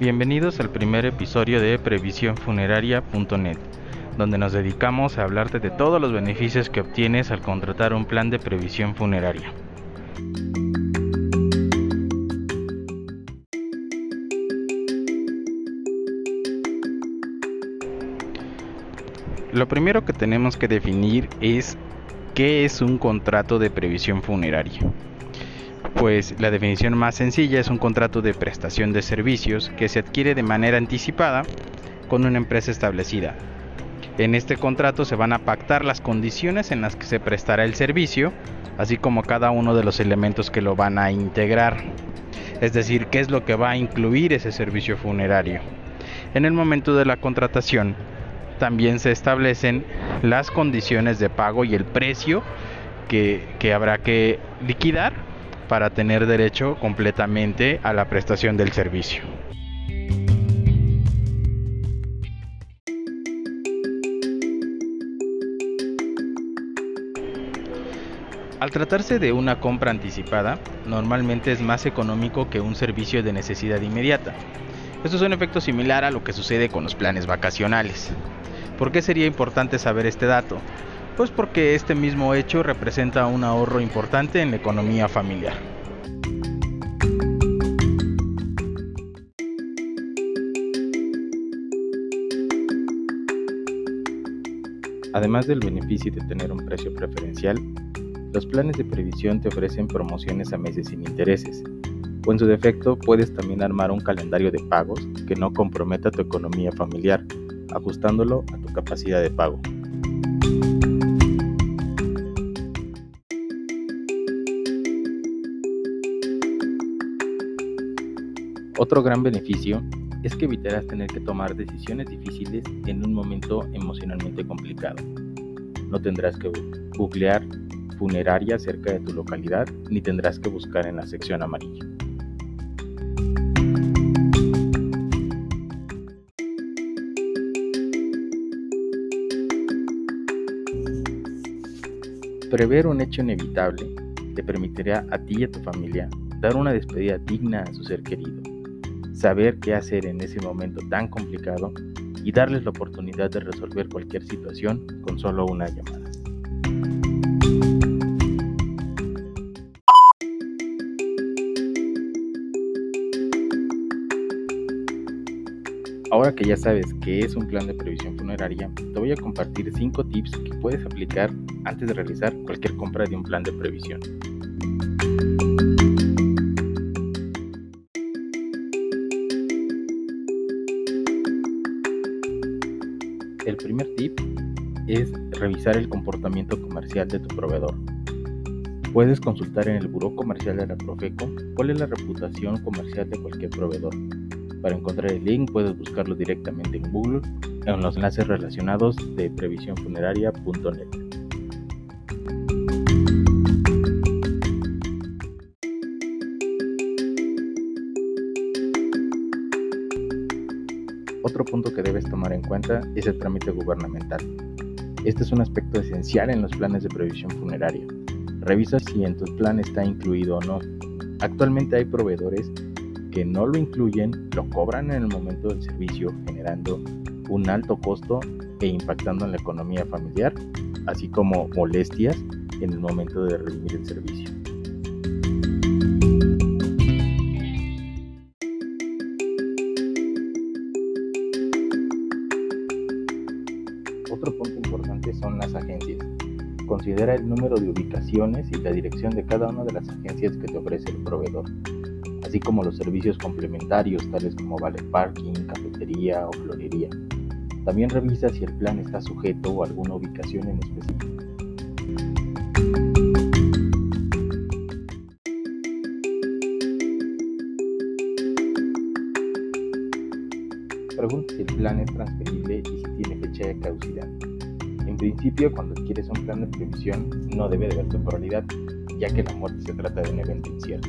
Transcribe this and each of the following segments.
Bienvenidos al primer episodio de previsiónfuneraria.net, donde nos dedicamos a hablarte de todos los beneficios que obtienes al contratar un plan de previsión funeraria. Lo primero que tenemos que definir es qué es un contrato de previsión funeraria. Pues la definición más sencilla es un contrato de prestación de servicios que se adquiere de manera anticipada con una empresa establecida. En este contrato se van a pactar las condiciones en las que se prestará el servicio, así como cada uno de los elementos que lo van a integrar. Es decir, qué es lo que va a incluir ese servicio funerario. En el momento de la contratación, también se establecen las condiciones de pago y el precio que, que habrá que liquidar para tener derecho completamente a la prestación del servicio. Al tratarse de una compra anticipada, normalmente es más económico que un servicio de necesidad inmediata. Esto es un efecto similar a lo que sucede con los planes vacacionales. ¿Por qué sería importante saber este dato? Pues porque este mismo hecho representa un ahorro importante en la economía familiar. Además del beneficio de tener un precio preferencial, los planes de previsión te ofrecen promociones a meses sin intereses, o en su defecto puedes también armar un calendario de pagos que no comprometa tu economía familiar, ajustándolo a tu capacidad de pago. Otro gran beneficio es que evitarás tener que tomar decisiones difíciles en un momento emocionalmente complicado. No tendrás que googlear funeraria cerca de tu localidad ni tendrás que buscar en la sección amarilla. Prever un hecho inevitable te permitirá a ti y a tu familia dar una despedida digna a su ser querido saber qué hacer en ese momento tan complicado y darles la oportunidad de resolver cualquier situación con solo una llamada. Ahora que ya sabes qué es un plan de previsión funeraria, te voy a compartir 5 tips que puedes aplicar antes de realizar cualquier compra de un plan de previsión. El primer tip es revisar el comportamiento comercial de tu proveedor. Puedes consultar en el Buró Comercial de la Profeco cuál es la reputación comercial de cualquier proveedor. Para encontrar el link puedes buscarlo directamente en Google en los enlaces relacionados de previsiónfuneraria.net. Otro punto que debes tomar en cuenta es el trámite gubernamental. Este es un aspecto esencial en los planes de previsión funeraria. Revisa si en tu plan está incluido o no. Actualmente hay proveedores que no lo incluyen, lo cobran en el momento del servicio, generando un alto costo e impactando en la economía familiar, así como molestias en el momento de redimir el servicio. Considera el número de ubicaciones y la dirección de cada una de las agencias que te ofrece el proveedor, así como los servicios complementarios tales como vale parking, cafetería o florería. También revisa si el plan está sujeto a alguna ubicación en específico. Pregunta si el plan es transferible y si tiene fecha de caducidad. En principio, cuando adquieres un plan de previsión, no debe de haber temporalidad, ya que la muerte se trata de un evento incierto.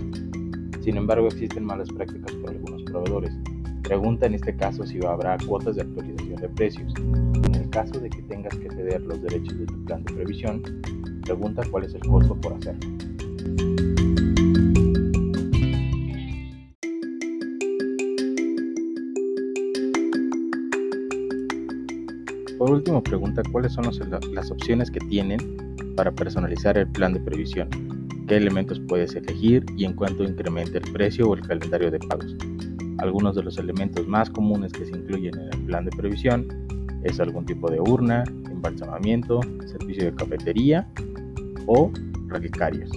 Sin embargo, existen malas prácticas por algunos proveedores. Pregunta en este caso si habrá cuotas de actualización de precios. En el caso de que tengas que ceder los derechos de tu plan de previsión, pregunta cuál es el costo por hacerlo. Por último, pregunta cuáles son las opciones que tienen para personalizar el plan de previsión, qué elementos puedes elegir y en cuánto incrementa el precio o el calendario de pagos. Algunos de los elementos más comunes que se incluyen en el plan de previsión es algún tipo de urna, embalsamamiento, servicio de cafetería o relicarios.